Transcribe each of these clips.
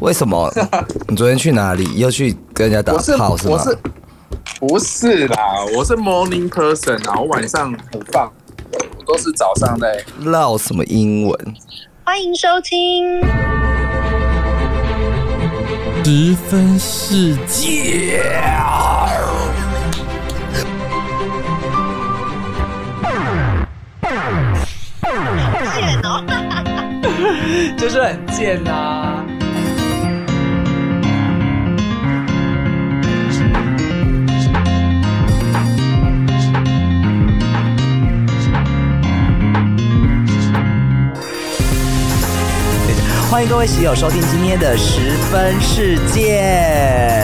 为什么？你昨天去哪里？又去跟人家打炮是吗？我是不是啦？我是 morning person 啊，我晚上很放，我都是早上在。唠什么英文？欢迎收听。十分世界。贱哦！就是很贱啊。欢迎各位喜友收听今天的十分世界。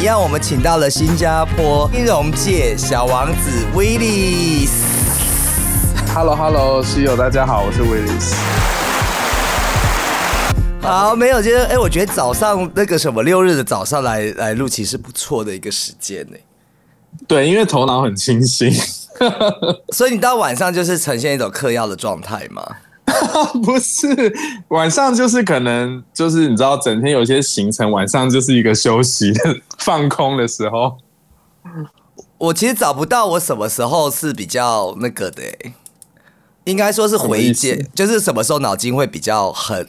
一样，我们请到了新加坡金融界小王子威利斯。Hello Hello，室友大家好，我是 Willis。好，没有，就是哎，我觉得早上那个什么六日的早上来来录，其实不错的一个时间呢。对，因为头脑很清醒。所以你到晚上就是呈现一种嗑药的状态吗？不是，晚上就是可能就是你知道，整天有些行程，晚上就是一个休息的放空的时候。我其实找不到我什么时候是比较那个的、欸，应该说是回什么接，就是什么时候脑筋会比较很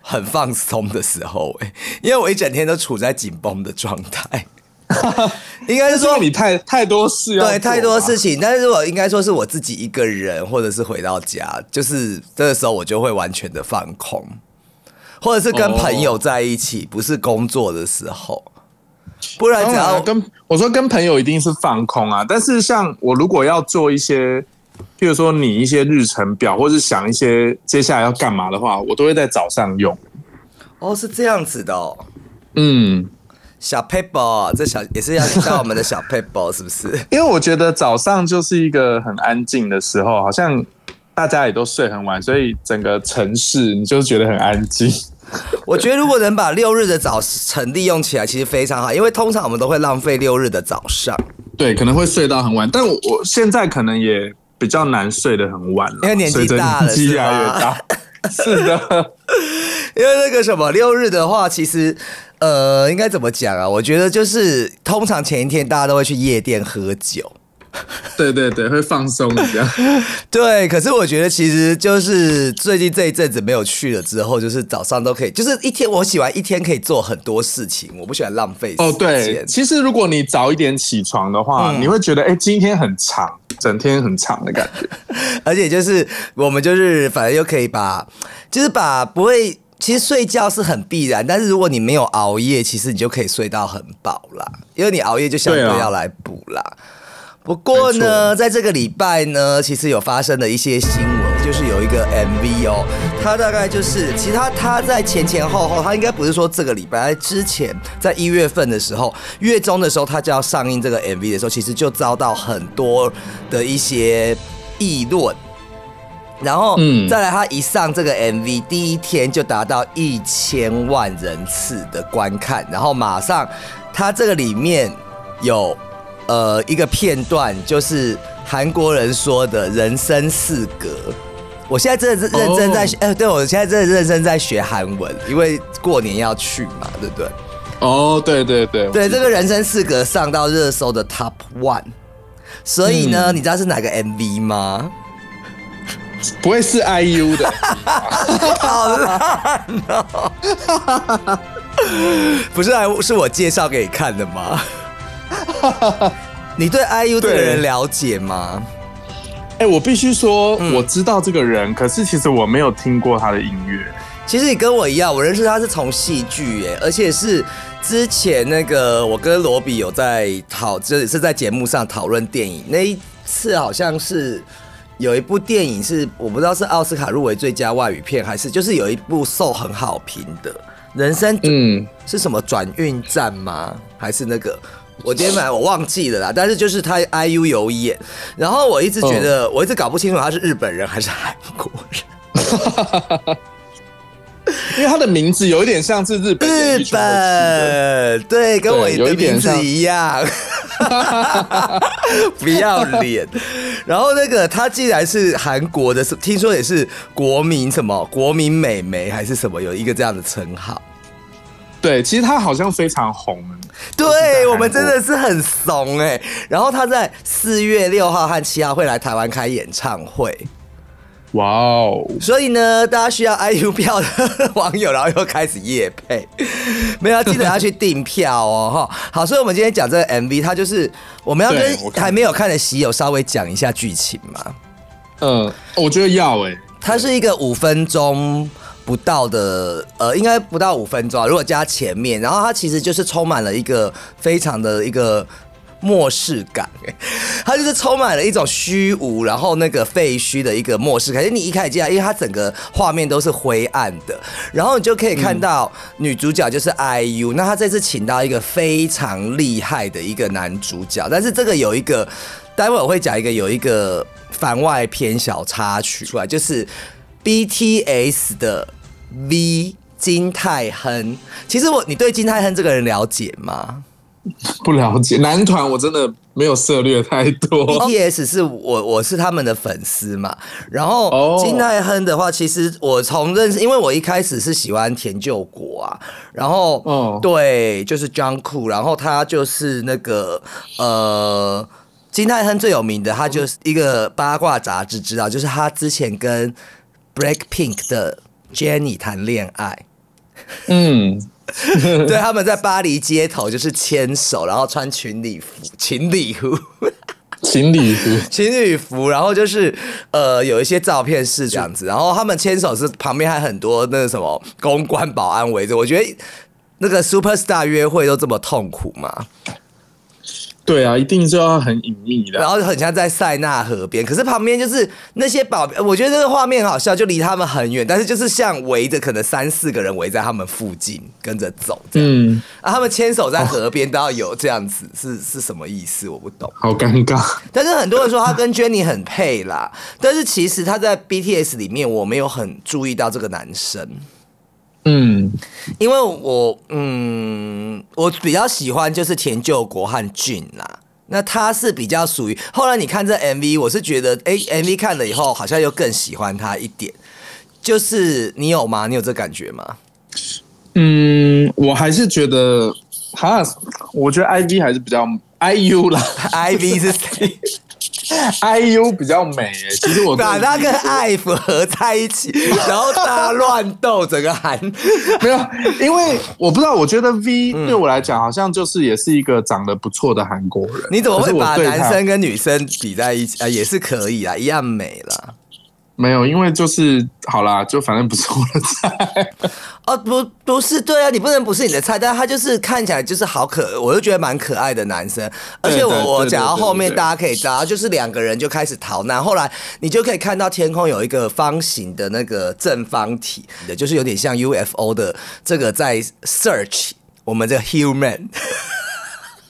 很放松的时候、欸，因为我一整天都处在紧绷的状态。应该是说说你太太多事要对，太多事情，但是我应该说是我自己一个人，或者是回到家，就是这个时候我就会完全的放空，或者是跟哦朋友在一起，不是工作的时候，不然当只要然跟我说跟朋友一定是放空啊，但是像我如果要做一些，譬如说你一些日程表，或是想一些接下来要干嘛的话，我都会在早上用。哦是这样子的哦。嗯，小 paper，这小也是要像我们的小 paper 是不是？因为我觉得早上就是一个很安静的时候，好像大家也都睡很晚，所以整个城市你就觉得很安静。我觉得如果能把六日的早晨利用起来，其实非常好，因为通常我们都会浪费六日的早上，对，可能会睡到很晚，但我我现在可能也比较难睡得很晚了，因为年纪大了年纪越来越大。是 的，因为那个什么六日的话，其实呃应该怎么讲啊？我觉得就是通常前一天大家都会去夜店喝酒，对对对，会放松一下。对。可是我觉得其实就是最近这一阵子没有去了之后，就是早上都可以，就是一天我喜欢一天可以做很多事情，我不喜欢浪费。哦，对，其实如果你早一点起床的话，嗯你会觉得哎、今天很长，整天很长的感觉。而且就是我们就是反正又可以把，就是把不会。其实睡觉是很必然，但是如果你没有熬夜，其实你就可以睡到很饱啦。因为你熬夜就相对对啊要来补啦。不过呢，在这个礼拜呢，其实有发生了一些新闻，就是有一个 MV 哦，它大概就是，其实它它在前前后后，它应该不是说这个礼拜，在之前在一月份的时候，月中的时候，它就要上映这个 MV 的时候，其实就遭到很多的一些议论。然后，嗯再来，他一上这个 MV，第一天就达到一千万人次的观看，然后马上，他这个里面有呃一个片段，就是韩国人说的人生四格。我现在真的是认真在学，哎、对我现在真的认真在学韩文，因为过年要去嘛，对不对？哦，对对对，对，这个人生四格上到热搜的 Top One，所以呢，嗯你知道是哪个 MV 吗？不会是 IU 的，好烂哦！不是啊，是我介绍给你看的吗？你对 IU 这个人了解吗？哎、我必须说，嗯我知道这个人，可是其实我没有听过他的音乐。其实你跟我一样，我认识他是从戏剧哎，而且是之前那个我跟罗比有在讨，就是是在节目上讨论电影那一次，好像是有一部电影是我不知道是奥斯卡入围最佳外语片，还是就是有一部受很好评的。人生嗯，是什么转运站吗？还是那个？我今天买我忘记了啦，但是就是他 IU 有演，然后我一直觉得、我一直搞不清楚他是日本人还是韩国人。因为他的名字有一点像是日本日本。对，跟我有的名字一样，不要脸。然后那个她既然是韩国的，是听说也是国民什么国民美眉还是什么，有一个这样的称号。对，其实她好像非常红，对我们真的是很怂哎、然后她在四月六号和七号会来台湾开演唱会，哇哦，所以呢，大家需要 IU 票的网友，然后又开始夜配，没有记得要去订票哦哈。好，所以我们今天讲这个 MV，它就是我们要跟还没有看的喜友稍微讲一下剧情嘛。嗯，我觉得要哎、它是一个五分钟不到的，呃，应该不到五分钟啊。如果加前面，然后它其实就是充满了一个非常的一个。末世感，它就是充满了一种虚无，然后那个废墟的一个末世感。你一开始进来，因为它整个画面都是灰暗的，然后你就可以看到女主角就是 IU，、那她这次请到一个非常厉害的一个男主角，但是这个有一个，待会我会讲一个有一个番外篇小插曲出来，就是 BTS 的 V 金泰亨。其实我，你对金泰亨这个人了解吗？不了解男团，我真的没有涉猎太多。BTS 是我我是他们的粉丝嘛，然后哦金泰亨的话，其实我从认识，因为我一开始是喜欢田就国啊，然后哦对，就是 Jungkook，然后他就是那个呃。金泰亨最有名的，他就是一个八卦杂志，知道，就是他之前跟 Blackpink 的 Jennie 谈恋爱，嗯，对，他们在巴黎街头就是牵手，然后穿情侣服，情侣服，情侣服，情侣服，然后就是呃有一些照片是这样子，然后他们牵手是旁边还很多那个什么公关保安围着，我觉得那个 super star 约会都这么痛苦嘛，对啊，一定就要很隐秘的。然后很像在塞纳河边，可是旁边就是那些保，我觉得这个画面很好笑，就离他们很远，但是就是像围着可能三四个人围在他们附近跟着走这样，嗯，啊，他们牵手在河边都要有这样子，是是什么意思？我不懂。好尴尬。但是很多人说他跟 Jennie 很配啦，但是其实他在 BTS 里面我没有很注意到这个男生，嗯，因为我嗯，我比较喜欢就是田救国和俊啦。那他是比较属于后来你看这 MV，我是觉得哎、MV 看了以后好像又更喜欢他一点。就是你有吗？你有这感觉吗？嗯，我还是觉得，哈，我觉得 IV 还是比较 IU 啦 IV 是谁？，IU 比较美诶。其实我把他跟 IVE 合在一起，然后大家乱斗，整个韩 没有，因为我不知道，我觉得 V 对我来讲好像就是也是一个长得不错的韩国人。你怎么会把男生跟女生比在一起啊？也是可以啊，一样美了。没有？因为就是好啦，就反正不是我的菜。哦，不，不是，对啊，你不能不是你的菜，但他就是看起来就是好可，我就觉得蛮可爱的男生。而且我我讲到后面，大家可以知道，就是两个人就开始逃难，后来你就可以看到天空有一个方形的那个正方体的，就是有点像 UFO 的这个在 search 我们这个 human。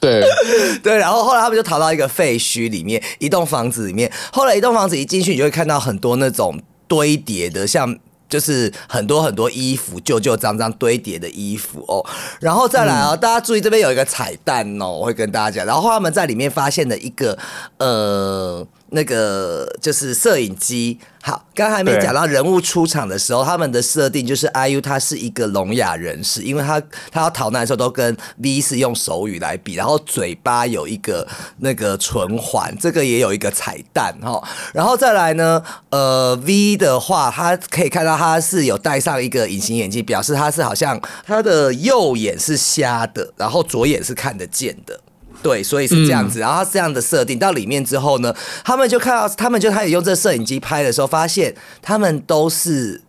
对，对，然后后来他们就逃到一个废墟里面，一栋房子里面。后来一栋房子一进去，你就会看到很多那种堆叠的，像。就是很多很多衣服，旧旧脏脏堆叠的衣服哦，然后再来哦，大家注意这边有一个彩蛋哦，我会跟大家讲。然后他们在里面发现了一个呃那个就是摄影机。好，刚才还没讲到人物出场的时候，他们的设定就是 IU 他是一个聋哑人士，因为他他要逃难的时候都跟 V 是用手语来比，然后嘴巴有一个那个唇环，这个也有一个彩蛋哈。然后再来呢，呃，V 的话，他可以看到他是有戴上一个隐形眼镜，表示他是好像他的右眼是瞎的，然后左眼是看得见的。对，所以是这样子。然后他这样的设定到里面之后呢，他们就看到，他们就开始用这摄影机拍的时候，发现他们都是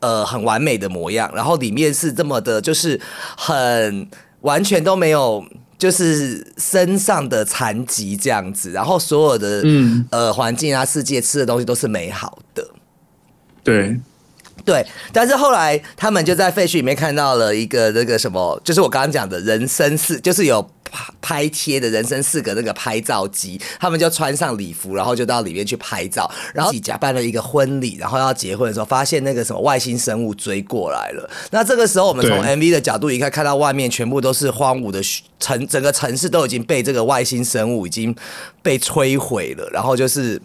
呃很完美的模样，然后里面是这么的，就是很完全都没有。就是身上的残疾这样子，然后所有的嗯。呃环境啊、世界吃的东西都是美好的，对，对，但是后来他们就在废墟里面看到了一个那个什么，就是我刚刚讲的人生四，就是有拍拍贴的人生四个那个拍照机，他们就穿上礼服，然后就到里面去拍照，然后假扮了一个婚礼，然后要结婚的时候，发现那个什么外星生物追过来了。那这个时候，我们从 MV 的角度一看，看到外面全部都是荒芜的城，整个城市都已经被这个外星生物已经被摧毁了，然后就是。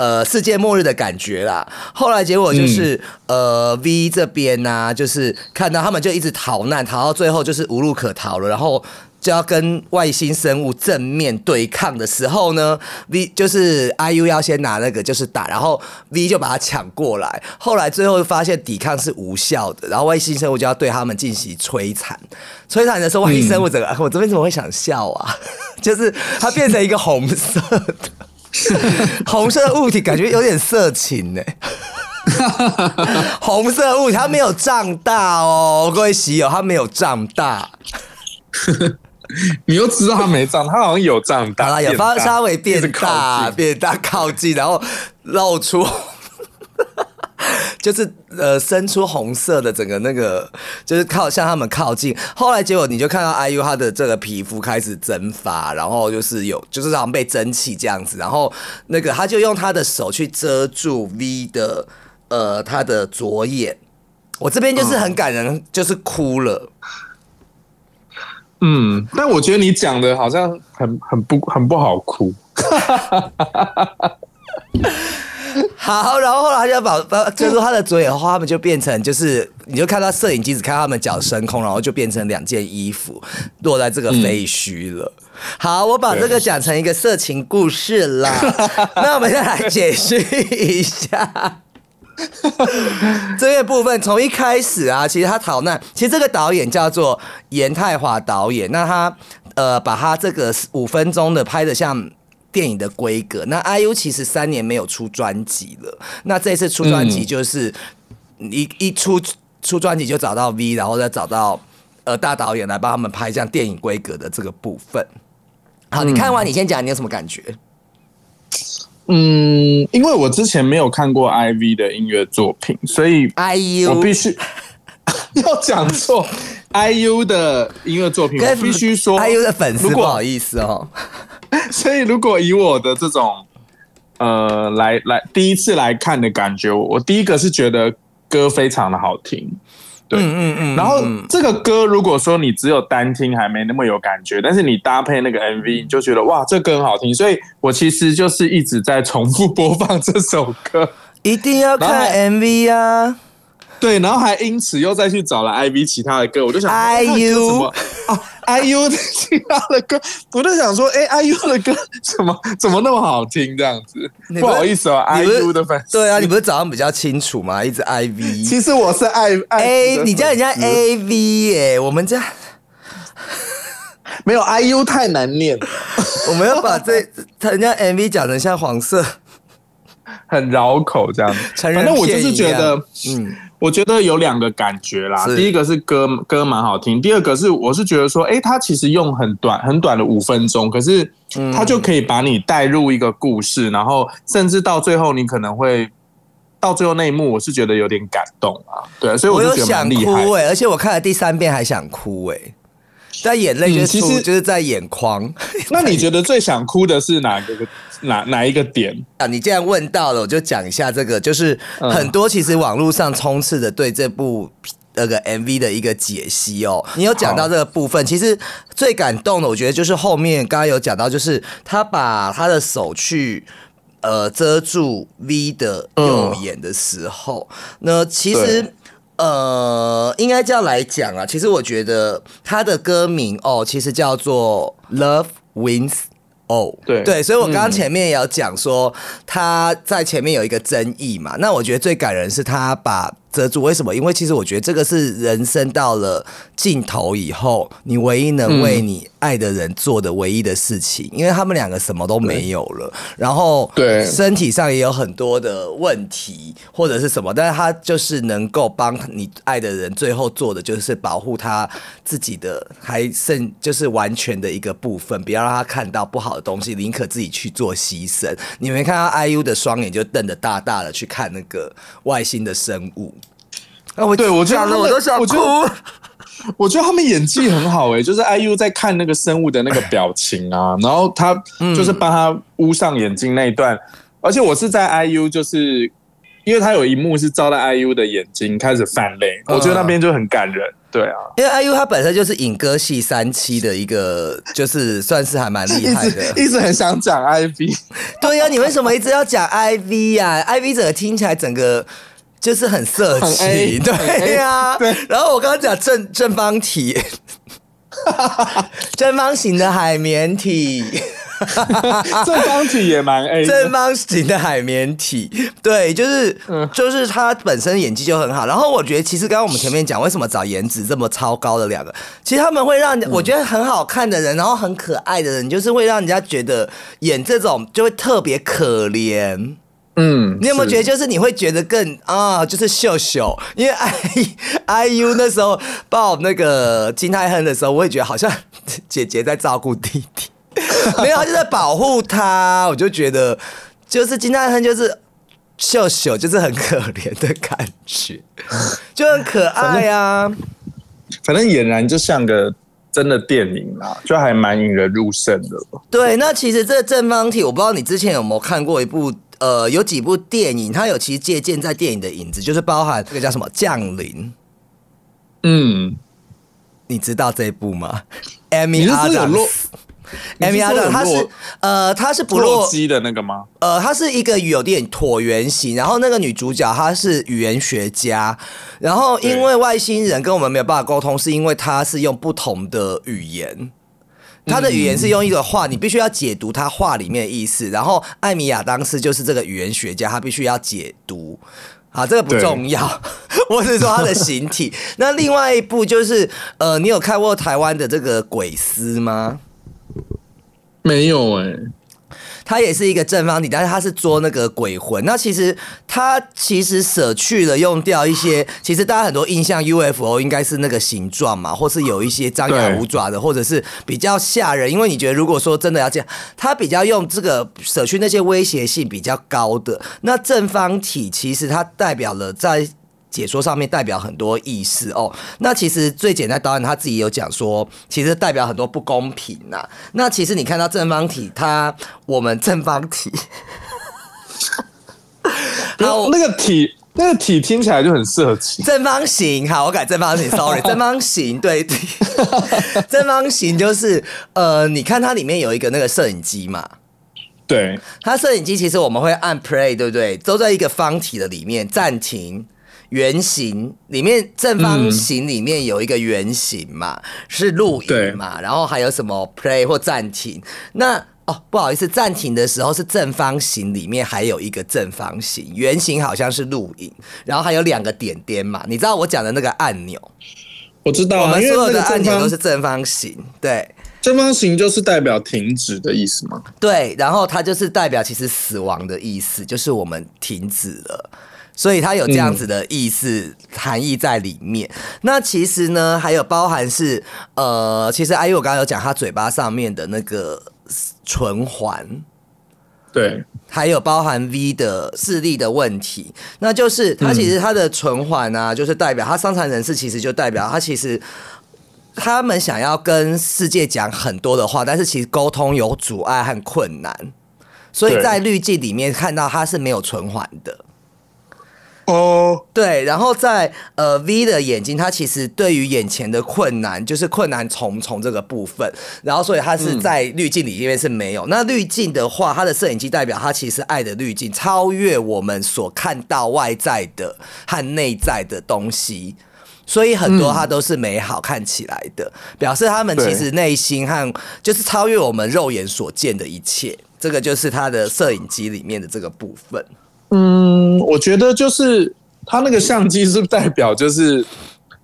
呃，世界末日的感觉啦。后来结果就是，呃，V 这边呢、就是看到他们就一直逃难，逃到最后就是无路可逃了，然后就要跟外星生物正面对抗的时候呢，V 就是 IU 要先拿那个就是打，然后 V 就把它抢过来。后来最后发现抵抗是无效的，然后外星生物就要对他们进行摧残。摧残的时候，外星生物整个，我这边怎么会想笑啊？就是它变成一个红色的。红色的物体感觉有点色情呢、红色的物体它没有胀大哦，各位喜友，它没有胀大，你又知道它没胀，它好像有胀大，好了，有发稍微变大，近变大靠近，然后露出。就是呃，伸出红色的整个那个，就是靠向他们靠近。后来结果你就看到 IU 他的这个皮肤开始蒸发，然后就是有就是好像被蒸汽这样子，然后那个他就用他的手去遮住 V 的呃他的左眼。我这边就是很感人，就是哭了。嗯，但我觉得你讲的好像很很不很不好哭。好，然后后来他就把把遮住他的左眼后，他们就变成就是，你就看到摄影机只看到他们脚升空，然后就变成两件衣服落在这个废墟了。好，我把这个讲成一个色情故事啦。那我们再来解释一下。这个部分从一开始啊，其实他逃难，其实这个导演叫做严泰华导演，那他呃把他这个五分钟的拍的像电影的规格。那 IU 其实三年没有出专辑了，那这次出专辑就是一、一出出专辑就找到 V，然后再找到呃大导演来帮他们拍像电影规格的这个部分。好，你看完你先讲你有什么感觉？嗯，因为我之前没有看过 IV 的音乐作品，所以 IU 我必须 要讲错 IU 的音乐作品，我必须说 IU 的粉丝不好意思哦。所以如果以我的这种呃来来第一次来看的感觉，我第一个是觉得歌非常的好听，对，嗯嗯嗯，然后这个歌如果说你只有单听还没那么有感觉，但是你搭配那个 MV，你就觉得哇，这歌很好听，所以我其实就是一直在重复播放这首歌。一定要看 MV 啊！对，然后还因此又再去找了 IV 其他的歌，我就想 IU 什么啊，IU 的其他的歌，我就想说，哎、i u 的歌怎么怎么那么好听这样子？不不好意思哦你不是，IU 的粉丝。对啊，你不是早上比较清楚吗？一直 IV 其实我是爱爱 A，你叫人家 AV 耶、我们家 没有 IU 太难念，我们要把这他人家 MV 讲成像黄色很绕口这样子。反正我就是觉得，嗯，我觉得有两个感觉啦。第一个是歌歌蛮好听，第二个是我是觉得说，哎、他其实用很短很短的五分钟，可是嗯它就可以把你带入一个故事，然后甚至到最后你可能会到最后那一幕，我是觉得有点感动啊。对，所以我就觉得有想蛮厉害哭。哎、而且我看了第三遍还想哭哎、但眼泪就出、嗯其实就是在眼眶。那你觉得最想哭的是哪个 哪哪一个点？啊，你既然问到了，我就讲一下这个，就是嗯很多其实网络上充斥的对这部。那个 MV 的一个解析哦，你有讲到这个部分，其实最感动的，我觉得就是后面刚刚有讲到，就是他把他的手去呃遮住 V 的右眼的时候，那其实对呃，应该这样来讲啊，其实我觉得他的歌名哦，其实叫做 Love Wins。哦，对对，所以我刚刚前面也有讲说，他在前面有一个争议嘛。那我觉得最感人是他把遮住，为什么？因为其实我觉得这个是人生到了尽头以后，你唯一能为你爱的人做的唯一的事情，因为他们两个什么都没有了，然后对身体上也有很多的问题或者是什么，但是他就是能够帮你爱的人，最后做的就是保护他自己的还剩就是完全的一个部分，不要让他看到不好的东西，宁可自己去做牺牲。你没看到 IU 的双眼就瞪得大大的去看那个外星的生物，啊我对我觉得讲了他们我都想哭我觉。得他们演技很好诶、就是 IU 在看那个生物的那个表情啊，然后他就是帮他捂上眼睛那一段，而且我是在 IU 就是因为他有一幕是照在 IU 的眼睛开始泛泪，嗯我觉得那边就很感人。对啊，因为 IU 他本身就是影歌系三期的一个，就是算是还蛮厉害的。直一直很想讲 IV，对呀、你为什么一直要讲 IV 呀、i v 整个听起来整个就是很色很情，A，对呀、对然后我刚刚讲正正方体，正方形的海绵体。正方体也蛮 A 正。方形的海绵体，对，就是、嗯就是他本身演技就很好。然后我觉得，其实刚刚我们前面讲，为什么找颜值这么超高的两个，其实他们会让嗯我觉得很好看的人，然后很可爱的人，就是会让人家觉得演这种就会特别可怜。嗯，你有没有觉得，就是你会觉得更啊，就是秀秀，因为 I I U 那时候抱那个金泰亨的时候，我也觉得好像姐姐在照顾弟弟，没有，她就在保护他，我就觉得就是金泰亨就是秀秀，就是很可怜的感觉，就很可爱啊。反正俨然就像个真的电影啦，就还蛮引人入胜的。对，那其实这个正方体，我不知道你之前有没有看过一部。呃，有几部电影，它有其实借鉴在电影的影子，就是包含这个叫什么《降临》，嗯，你知道这一部吗？Amy Adams 洛 Amy Adams，他是呃，他是不洛落基的那个吗？呃，他是一个有点椭圆形，然后那个女主角她是语言学家，然后因为外星人跟我们没有办法沟通，是因为她是用不同的语言。她的语言是用一个话，你必须要解读他话里面的意思。然后艾米亚当斯就是这个语言学家，他必须要解读。好，这个不重要，我只 是说他的形体。那另外一部就是，呃，你有看过台湾的这个鬼丝吗？没有哎、它也是一个正方体，但是它是捉那个鬼魂。那其实它其实舍去了用掉一些，其实大家很多印象 UFO 应该是那个形状嘛，或是有一些张牙舞爪的，或者是比较吓人。因为你觉得如果说真的要这样，它比较用这个舍去那些威胁性比较高的。那正方体其实它代表了在。解说上面代表很多意思哦。那其实最简单，导演他自己有讲说，其实代表很多不公平呐、那其实你看到正方体，它我们正方体，好，那个体那个体听起来就很适合。正方形，好，我改正方形，sorry，正方形，对，对 正方形就是呃，你看它里面有一个那个摄影机嘛，对，它摄影机其实我们会按 play，对不对？都在一个方体的里面，暂停。圆形里面正方形里面有一个圆形嘛，是录影嘛，然后还有什么 play 或暂停。那哦，不好意思，暂停的时候是正方形里面还有一个正方形，圆形好像是录影，然后还有两个点点嘛。你知道我讲的那个按钮，我知道啊，我们所有的按钮都是正方形，对。正方形就是代表停止的意思吗？对，然后它就是代表其实死亡的意思，就是我们停止了。所以它有这样子的意思、含义在里面。那其实呢，还有包含是呃，其实阿姨我刚刚有讲，他嘴巴上面的那个唇环，对，还有包含 V 的视力的问题，那就是他其实他的唇环啊，就是代表他伤残人士，其实就代表他其实他们想要跟世界讲很多的话，但是其实沟通有阻碍和困难，所以在滤镜里面看到他是没有唇环的。哦，对，然后在呃 V 的眼睛，它其实对于眼前的困难就是困难重重这个部分，然后所以它是在滤镜里面是没有。那滤镜的话，它的摄影机代表它其实爱的滤镜超越我们所看到外在的和内在的东西。所以很多它都是美好看起来的，表示他们其实内心和就是超越我们肉眼所见的一切。这个就是它的摄影机里面的这个部分。嗯，我觉得就是它那个相机是代表就是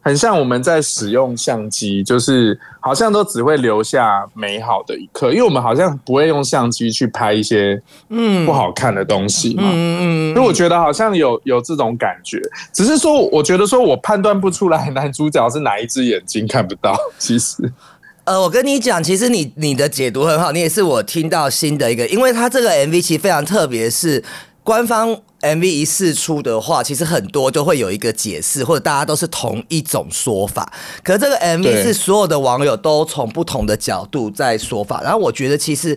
很像我们在使用相机，就是好像都只会留下美好的一刻，因为我们好像不会用相机去拍一些嗯。不好看的东西嘛。嗯嗯所以我觉得好像有有这种感觉，只是说我觉得说我判断不出来男主角是哪一只眼睛看不到，其实。呃，我跟你讲，其实你你的解读很好，你也是我听到新的一个，因为他这个 MV 其实非常特别，是官方 MV 一释出的话，其实很多都会有一个解释，或者大家都是同一种说法。可是这个 MV 是所有的网友都从不同的角度在说法，然后我觉得其实。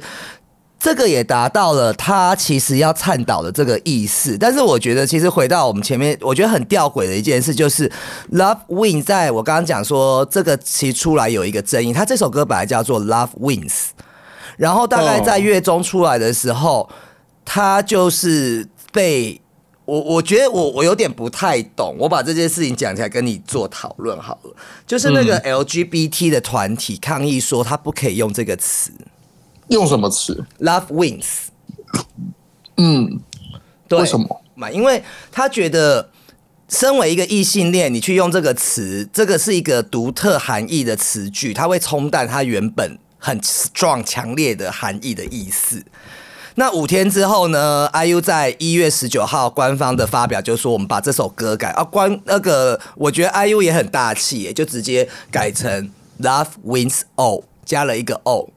这个也达到了他其实要倡导的这个意思，但是我觉得其实回到我们前面，我觉得很吊诡的一件事就是，Love Wins，在我刚刚讲说这个其实出来有一个争议，他这首歌本来叫做 Love Wins，然后大概在月中出来的时候，他就是被我我觉得我我有点不太懂，我把这件事情讲起来跟你做讨论好了，就是那个 LGBT 的团体抗议说他不可以用这个词用什么词？Love Wins。嗯，对，为什么？嘛？因为他觉得，身为一个异性恋，你去用这个词，这个是一个独特含义的词句，它会冲淡它原本很 strong 强烈的含义的意思。那五天之后呢？IU 在一月十九号官方的发表就说，我们把这首歌改啊，关那个我觉得 IU 也很大气耶，就直接改成 Love Wins All，加了一个 O，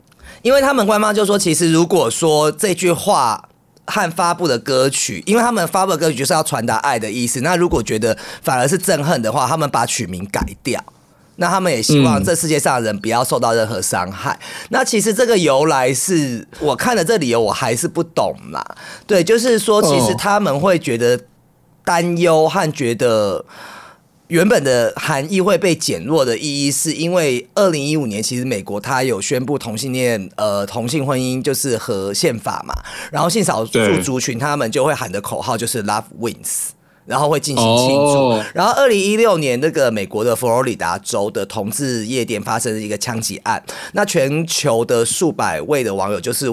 因为他们官方就说，其实如果说这句话。和发布的歌曲，因为他们发布的歌曲就是要传达爱的意思。那如果觉得反而是憎恨的话，他们把曲名改掉。那他们也希望嗯这世界上的人不要受到任何伤害。那其实这个由来是我看了这理由，我还是不懂啦。对，就是说，其实哦他们会觉得担忧和觉得原本的含义会被减弱的意义，是因为二零一五年其实美国它有宣布同性恋呃同性婚姻就是和宪法嘛，然后性少数族群他们就会喊的口号就是 Love Wins。然后会进行庆祝。哦然后，二零一六年，那个美国的佛罗里达州的同志夜店发生了一个枪击案，那全球的数百位的网友就是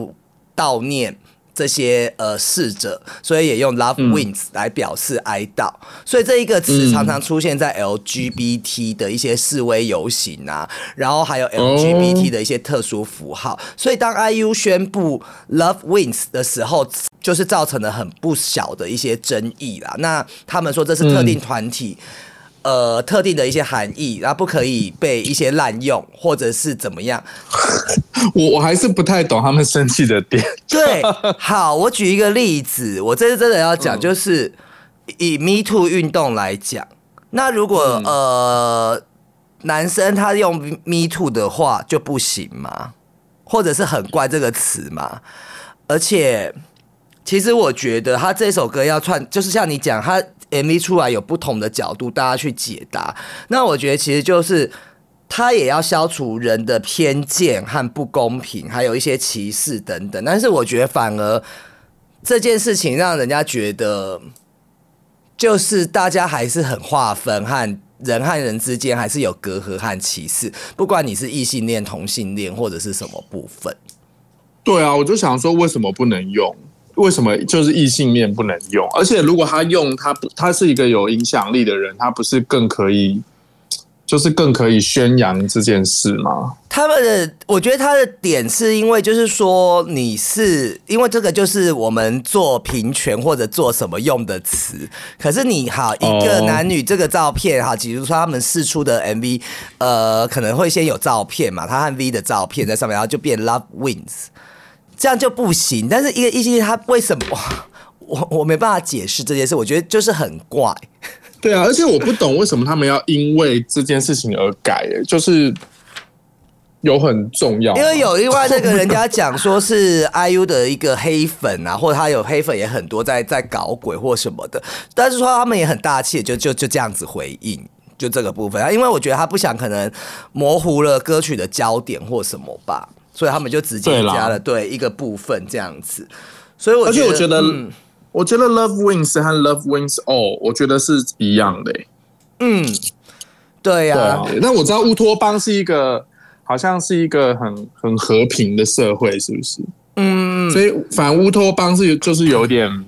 悼念。这些呃逝者，所以也用 Love Wins 来表示哀悼，所以这一个词常常出现在 LGBT 的一些示威游行啊，然后还有 LGBT 的一些特殊符号。所以当 IU 宣布 Love Wins 的时候，就是造成了很不小的一些争议啦。那他们说这是特定团体。呃，特定的一些含义，然后不可以被一些滥用，或者是怎么样？我我还是不太懂他们生气的点。对，好，我举一个例子，我这次真的要讲，就是以 Me Too 运动来讲，那如果、呃男生他用 Me Too 的话就不行吗？或者是很怪这个词嘛？而且，其实我觉得他这首歌要串，就是像你讲，他 MV 出来有不同的角度，大家去解答。那我觉得其实就是他也要消除人的偏见和不公平，还有一些歧视等等。但是我觉得反而这件事情让人家觉得，就是大家还是很划分和。人和人之间还是有隔阂和歧视，不管你是异性恋、同性恋或者是什么部分。对啊，我就想说，为什么不能用？为什么就是异性恋不能用？而且如果他用，他不，他是一个有影响力的人，他不是更可以，就是更可以宣扬这件事吗？他们的，我觉得他的点是因为，就是说你是因为这个就是我们做平权或者做什么用的词，可是你好一个男女这个照片哈，比如说他们试出的 MV，呃，可能会先有照片嘛，他和 V 的照片在上面，然后就变 Love Wins，这样就不行。但是一个异性恋他为什么？我我没办法解释这件事，我觉得就是很怪。对啊，而且我不懂为什么他们要因为这件事情而改、欸，就是有很重要，因为有另外那个人家讲说是 IU 的一个黑粉啊，或者他有黑粉也很多在在搞鬼或什么的，但是说他们也很大气，就就就这样子回应，就这个部分啊，因为我觉得他不想可能模糊了歌曲的焦点或什么吧，所以他们就直接加了对一个部分这样子，所以我而且我觉得，嗯我觉得 Love Wins 和 Love Wins All，我觉得是一样的、欸。嗯，对呀、那我知道乌托邦是一个，好像是一个很很和平的社会，是不是？嗯，所以反正乌托邦是就是有点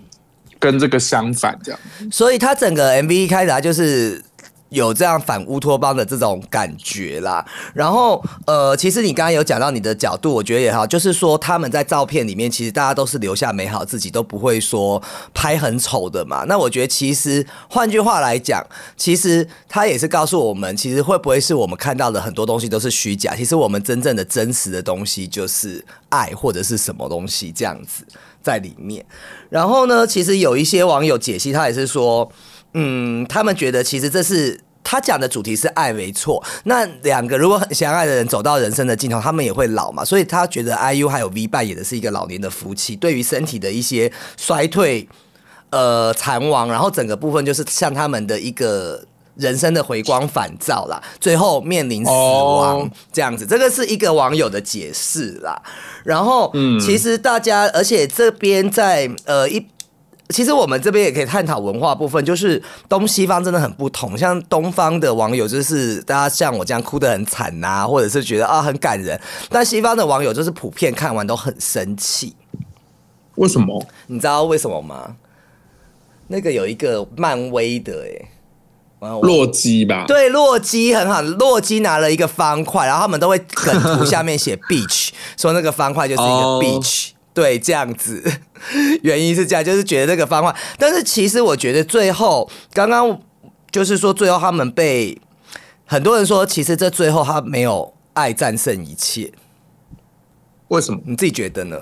跟这个相反，这样。所以他整个 MV 一开始他就是有这样反乌托邦的这种感觉啦。然后呃，其实你刚刚有讲到你的角度，我觉得也好，就是说他们在照片里面，其实大家都是留下美好自己，都不会说拍很丑的嘛。那我觉得其实换句话来讲，其实他也是告诉我们，其实会不会是我们看到的很多东西都是虚假？其实我们真正的真实的东西就是爱或者是什么东西这样子在里面。然后呢，其实有一些网友解析，他也是说。嗯，他们觉得其实这是他讲的主题是爱没错。那两个如果很相爱的人走到人生的尽头，他们也会老嘛，所以他觉得 IU 还有 V 扮演的是一个老年的夫妻，对于身体的一些衰退、呃残亡，然后整个部分就是像他们的一个人生的回光返照啦，最后面临死亡这样子，这个是一个网友的解释啦。然后，嗯，其实大家，而且这边在呃一。其实我们这边也可以探讨文化部分，就是东西方真的很不同。像东方的网友，就是大家像我这样哭得很惨呐，或者是觉得啊很感人；但西方的网友就是普遍看完都很生气。为什么？你知道为什么吗？那个有一个漫威的哎，洛基吧？对，洛基很好。洛基拿了一个方块，然后他们都会梗图下面写 beach，说那个方块就是一个 beach。对，这样子，原因是这样，就是觉得这个方法，但是其实我觉得最后，刚刚就是说最后他们被很多人说，其实这最后他没有爱战胜一切，为什么？你自己觉得呢？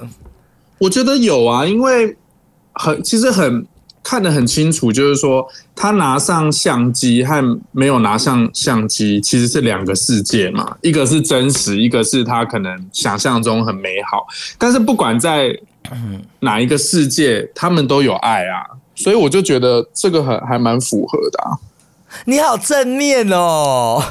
我觉得有啊，因为很其实很。看得很清楚，就是说他拿上相机和没有拿上相机其实是两个世界嘛，一个是真实，一个是他可能想象中很美好。但是不管在哪一个世界，他们都有爱啊，所以我就觉得这个很还蛮符合的。你好正面哦。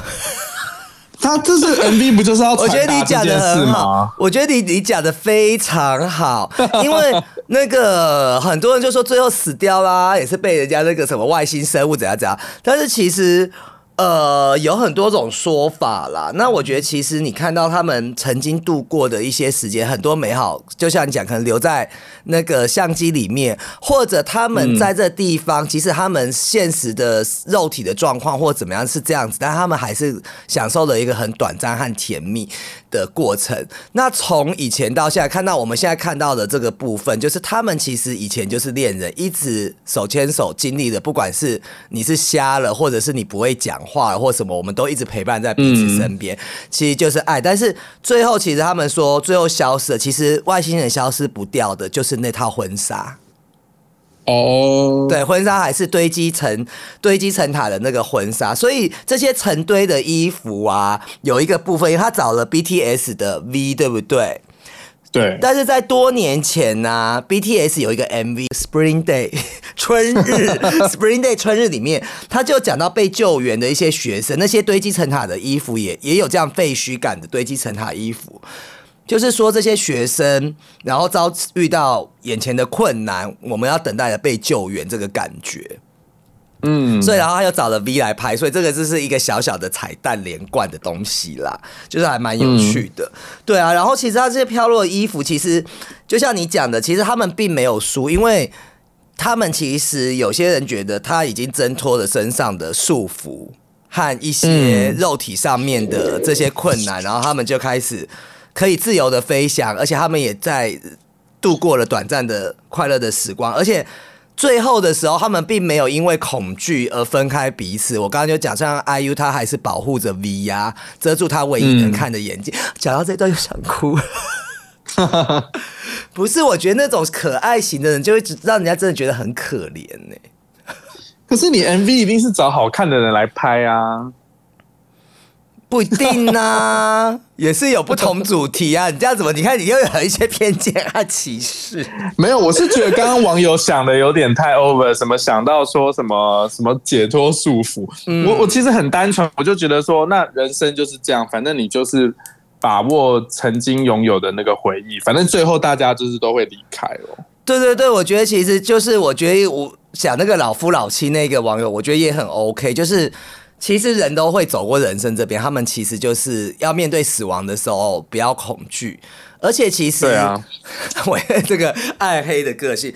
他这是 MV 不就是要我觉得你讲的很好，我觉得你你讲的非常好，因为那个很多人就说最后死掉啦，也是被人家那个什么外星生物怎样怎样，但是其实。呃，有很多种说法啦。那我觉得，其实你看到他们曾经度过的一些时间，很多美好，就像你讲，可能留在那个相机里面，或者他们在这地方，其实他们现实的肉体的状况或怎么样是这样子，但他们还是享受了一个很短暂和甜蜜的过程。那从以前到现在，看到我们现在看到的这个部分，就是他们其实以前就是恋人，一直手牵手经历的，不管是你是瞎了，或者是你不会讲。话或什么，我们都一直陪伴在彼此身边，其实就是爱。但是最后，其实他们说，最后消失了。其实外星人消失不掉的，就是那套婚纱。哦，对，婚纱还是堆积成堆积成塔的那个婚纱。所以这些成堆的衣服啊，有一个部分，因为他找了 BTS 的 V，对不对？对，但是在多年前呢，BTS 有一个 MV Spring Day 春日 Spring Day 春日里面，他就讲到被救援的一些学生，那些堆积成塔的衣服也也有这样废墟感的堆积成塔衣服，就是说这些学生然后遭遇到眼前的困难，我们要等待着被救援这个感觉。嗯，所以然后他又找了 V 来拍，所以这个就是一个小小的彩蛋连贯的东西啦，就是还蛮有趣的。对啊，然后其实他这些飘落的衣服，其实就像你讲的，其实他们并没有输，因为他们其实有些人觉得他已经挣脱了身上的束缚和一些肉体上面的这些困难，然后他们就开始可以自由的飞翔，而且他们也在度过了短暂的快乐的时光，而且。最后的时候，他们并没有因为恐惧而分开彼此。我刚刚就讲，像 IU，他还是保护着 V 呀，遮住他唯一能看的眼睛。讲到这段又想哭，不是？我觉得那种可爱型的人，就会让人家真的觉得很可怜呢。可是你 MV 一定是找好看的人来拍啊。不一定呐，也是有不同主题啊。你这样怎么？你看你又有一些偏见啊歧视。没有，我是觉得刚刚网友想的有点太 over，什么想到说什么什么解脱束缚。我我其实很单纯，我就觉得说，那人生就是这样，反正你就是把握曾经拥有的那个回忆，反正最后大家就是都会离开哦。对对对，我觉得其实就是我觉得我想那个老夫老妻那个网友，我觉得也很 OK，就是。其实人都会走过人生这边，他们其实就是要面对死亡的时候不要恐惧，而且其实，对啊，我这个暗黑的个性，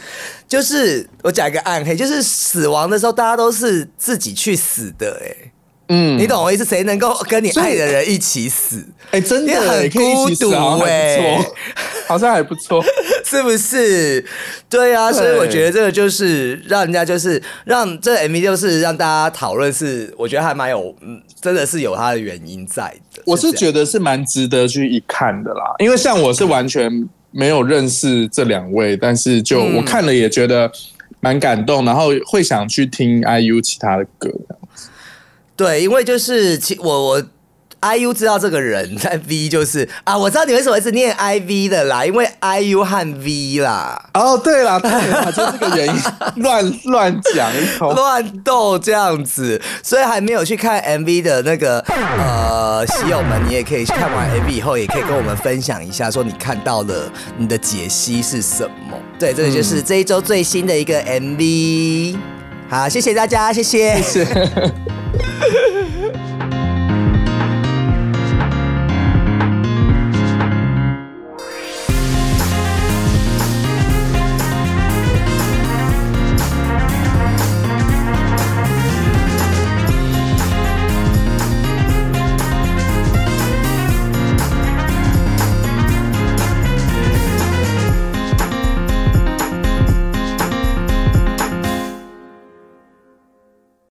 就是我讲一个暗黑，就是死亡的时候大家都是自己去死的，哎，嗯你懂我意思？谁能够跟你爱的人一起死？哎、真的很孤独哎欸，好像还不错。是不是？对啊，所以我觉得这个就是让人家就是让这 MV 就是让大家讨论是，我觉得还蛮有，嗯，真的是有它的原因在的。我是觉得是蛮值得去一看的啦，因为像我是完全没有认识这两位，但是就嗯我看了也觉得蛮感动，然后会想去听 IU 其他的歌。对，因为就是其我我 IU 知道这个人 在 V 就是啊，我知道你为什么一直念 IV 的啦，因为 IU 和 V 啦。哦，对啦，对啦，就这个原因，乱乱讲一通。乱斗这样子，所以还没有去看 MV 的那个呃喜友们，你也可以看完 MV 以后，也可以跟我们分享一下，说你看到了你的解析是什么。对，这个就是这一周最新的一个 MV。好，谢谢大家，谢谢。谢谢。